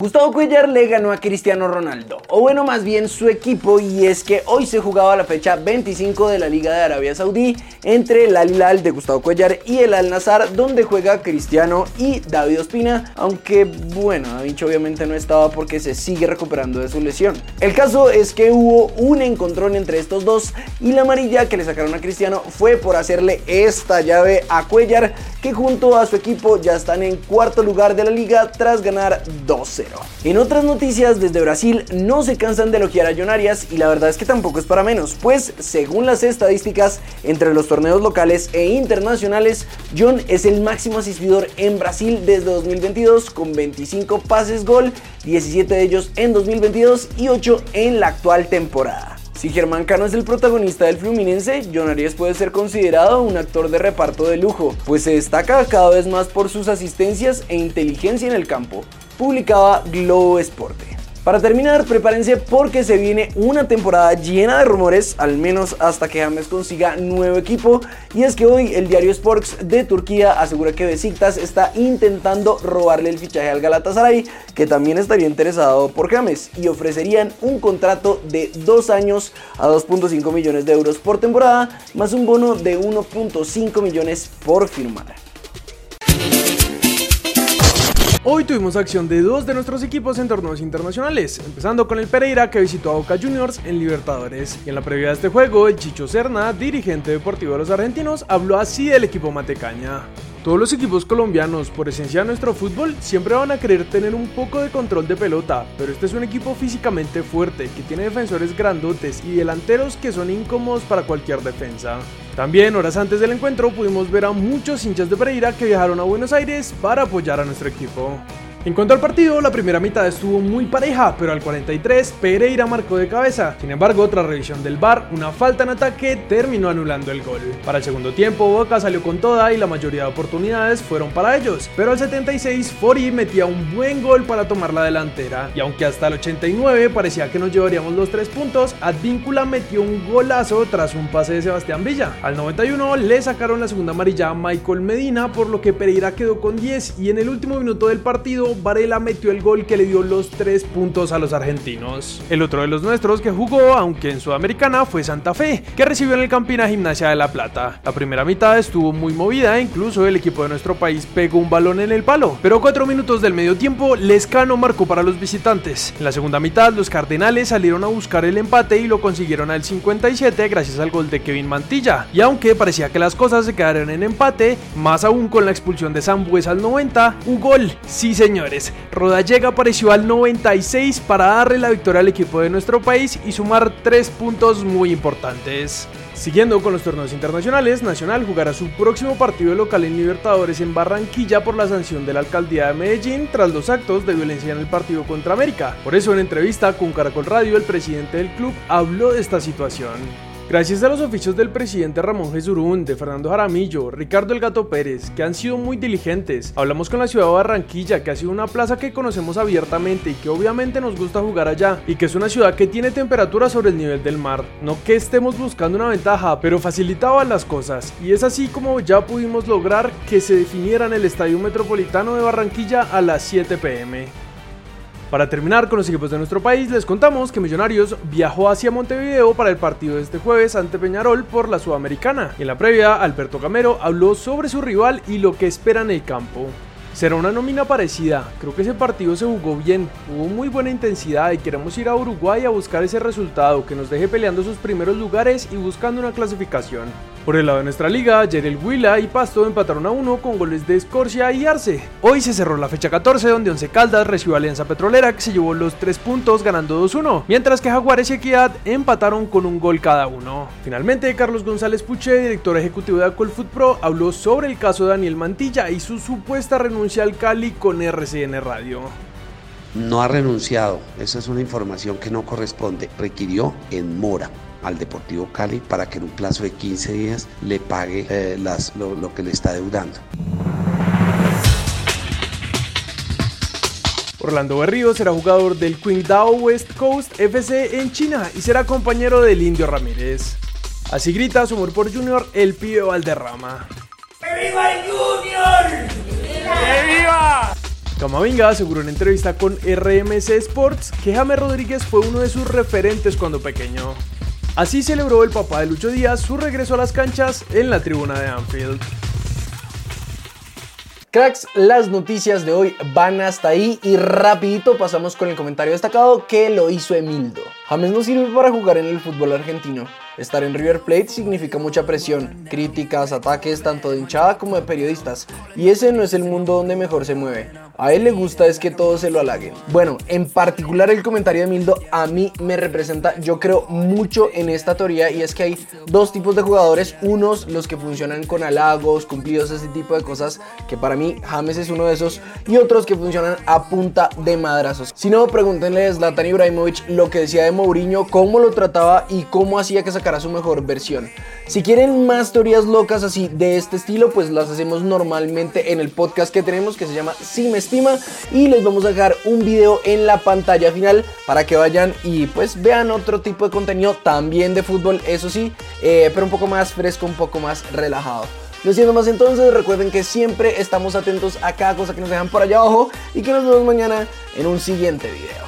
Gustavo Cuellar le ganó a Cristiano Ronaldo, o bueno, más bien su equipo, y es que hoy se jugaba la fecha 25 de la Liga de Arabia Saudí entre el Al Hilal de Gustavo Cuellar y el Al Nazar, donde juega Cristiano y David Ospina, aunque bueno, David obviamente no estaba porque se sigue recuperando de su lesión. El caso es que hubo un encontrón entre estos dos y la amarilla que le sacaron a Cristiano fue por hacerle esta llave a Cuellar, que junto a su equipo ya están en cuarto lugar de la liga tras ganar 12. En otras noticias, desde Brasil no se cansan de elogiar a John Arias y la verdad es que tampoco es para menos, pues según las estadísticas entre los torneos locales e internacionales, John es el máximo asistidor en Brasil desde 2022 con 25 pases gol, 17 de ellos en 2022 y 8 en la actual temporada. Si Germán Cano es el protagonista del Fluminense, John Arias puede ser considerado un actor de reparto de lujo, pues se destaca cada vez más por sus asistencias e inteligencia en el campo publicaba Globo Esporte. Para terminar, prepárense porque se viene una temporada llena de rumores, al menos hasta que James consiga nuevo equipo. Y es que hoy el diario Sports de Turquía asegura que Besiktas está intentando robarle el fichaje al Galatasaray, que también estaría interesado por James, y ofrecerían un contrato de dos años a 2.5 millones de euros por temporada, más un bono de 1.5 millones por firmar. Hoy tuvimos acción de dos de nuestros equipos en torneos internacionales, empezando con el Pereira que visitó a Boca Juniors en Libertadores. Y en la previa de este juego, el Chicho Serna, dirigente deportivo de los argentinos, habló así del equipo Matecaña. Todos los equipos colombianos, por esencia de nuestro fútbol, siempre van a querer tener un poco de control de pelota, pero este es un equipo físicamente fuerte, que tiene defensores grandotes y delanteros que son incómodos para cualquier defensa. También horas antes del encuentro pudimos ver a muchos hinchas de Pereira que viajaron a Buenos Aires para apoyar a nuestro equipo. En cuanto al partido, la primera mitad estuvo muy pareja, pero al 43 Pereira marcó de cabeza. Sin embargo, otra revisión del VAR, una falta en ataque terminó anulando el gol. Para el segundo tiempo, Boca salió con toda y la mayoría de oportunidades fueron para ellos, pero al 76 Fori metía un buen gol para tomar la delantera. Y aunque hasta el 89 parecía que nos llevaríamos los tres puntos, Advíncula metió un golazo tras un pase de Sebastián Villa. Al 91 le sacaron la segunda amarilla a Michael Medina, por lo que Pereira quedó con 10 y en el último minuto del partido Varela metió el gol que le dio los 3 puntos a los argentinos. El otro de los nuestros que jugó, aunque en Sudamericana, fue Santa Fe, que recibió en el Campina Gimnasia de La Plata. La primera mitad estuvo muy movida, incluso el equipo de nuestro país pegó un balón en el palo, pero 4 minutos del medio tiempo, Lescano marcó para los visitantes. En la segunda mitad, los Cardenales salieron a buscar el empate y lo consiguieron al 57 gracias al gol de Kevin Mantilla. Y aunque parecía que las cosas se quedaron en empate, más aún con la expulsión de Sambues al 90, un gol, sí señor señores, Rodallega apareció al 96 para darle la victoria al equipo de nuestro país y sumar tres puntos muy importantes. Siguiendo con los torneos internacionales, Nacional jugará su próximo partido local en Libertadores en Barranquilla por la sanción de la alcaldía de Medellín tras los actos de violencia en el partido contra América. Por eso en entrevista con Caracol Radio el presidente del club habló de esta situación. Gracias a los oficios del presidente Ramón Jesurún, de Fernando Jaramillo, Ricardo El Gato Pérez, que han sido muy diligentes, hablamos con la ciudad de Barranquilla, que ha sido una plaza que conocemos abiertamente y que obviamente nos gusta jugar allá, y que es una ciudad que tiene temperatura sobre el nivel del mar. No que estemos buscando una ventaja, pero facilitaba las cosas, y es así como ya pudimos lograr que se definiera en el Estadio Metropolitano de Barranquilla a las 7 pm. Para terminar con los equipos de nuestro país, les contamos que Millonarios viajó hacia Montevideo para el partido de este jueves ante Peñarol por la Sudamericana. En la previa, Alberto Camero habló sobre su rival y lo que espera en el campo. Será una nómina parecida, creo que ese partido se jugó bien, hubo muy buena intensidad y queremos ir a Uruguay a buscar ese resultado que nos deje peleando sus primeros lugares y buscando una clasificación. Por el lado de nuestra liga, Yerel Huila y Pasto empataron a uno con goles de Escorcia y Arce. Hoy se cerró la fecha 14 donde Once Caldas recibió a Alianza Petrolera que se llevó los 3 puntos ganando 2-1, mientras que Jaguares y Equidad empataron con un gol cada uno. Finalmente, Carlos González Puche, director ejecutivo de Food Pro, habló sobre el caso de Daniel Mantilla y su supuesta renuncia al Cali con RCN Radio. No ha renunciado, esa es una información que no corresponde, requirió en mora al Deportivo Cali para que en un plazo de 15 días le pague eh, las, lo, lo que le está deudando. Orlando Berrío será jugador del Qingdao West Coast FC en China y será compañero del Indio Ramírez. Así grita su amor por Junior el pibe Valderrama. ¡Que viva el Junior! ¡Que viva! Camavinga aseguró en entrevista con RMC Sports que James Rodríguez fue uno de sus referentes cuando pequeño. Así celebró el papá de Lucho Díaz su regreso a las canchas en la tribuna de Anfield. Cracks, las noticias de hoy van hasta ahí y rapidito pasamos con el comentario destacado que lo hizo Emildo. James no sirve para jugar en el fútbol argentino. Estar en River Plate significa mucha presión, críticas, ataques tanto de hinchada como de periodistas, y ese no es el mundo donde mejor se mueve. A él le gusta es que todos se lo halaguen. Bueno, en particular el comentario de Mildo a mí me representa, yo creo mucho en esta teoría y es que hay dos tipos de jugadores, unos los que funcionan con halagos, cumplidos, ese tipo de cosas, que para mí James es uno de esos, y otros que funcionan a punta de madrazos. Si no, pregúntenle a Zlatan Ibrahimovic lo que decía de Mourinho, cómo lo trataba y cómo hacía que sacara a su mejor versión. Si quieren más teorías locas así de este estilo, pues las hacemos normalmente en el podcast que tenemos que se llama Si me estima y les vamos a dejar un video en la pantalla final para que vayan y pues vean otro tipo de contenido también de fútbol, eso sí, eh, pero un poco más fresco, un poco más relajado. No siendo más entonces, recuerden que siempre estamos atentos a cada cosa que nos dejan por allá abajo y que nos vemos mañana en un siguiente video.